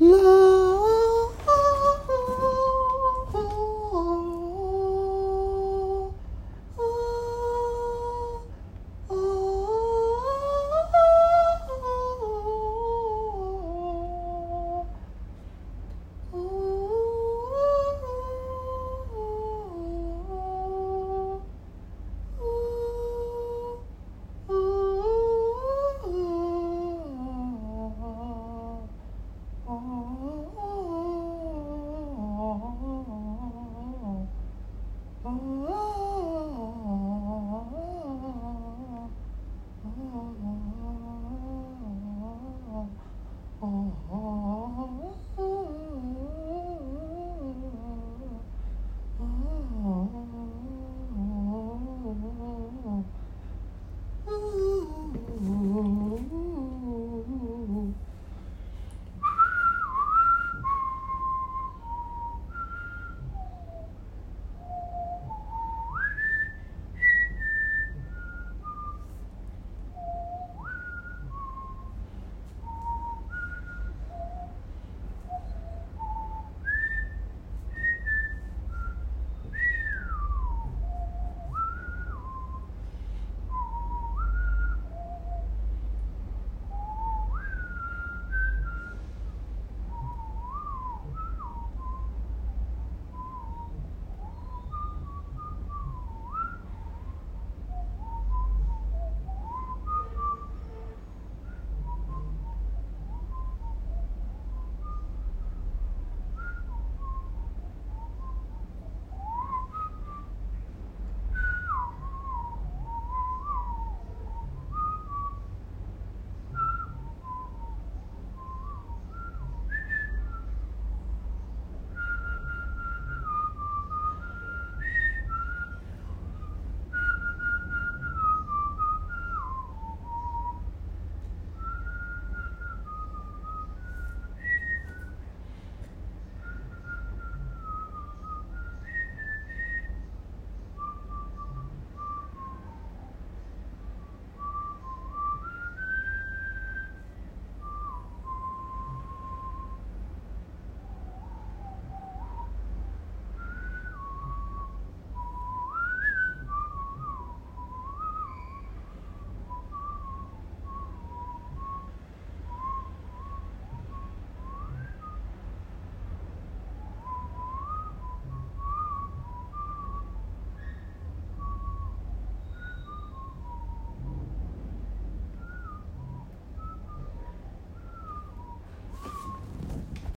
Love.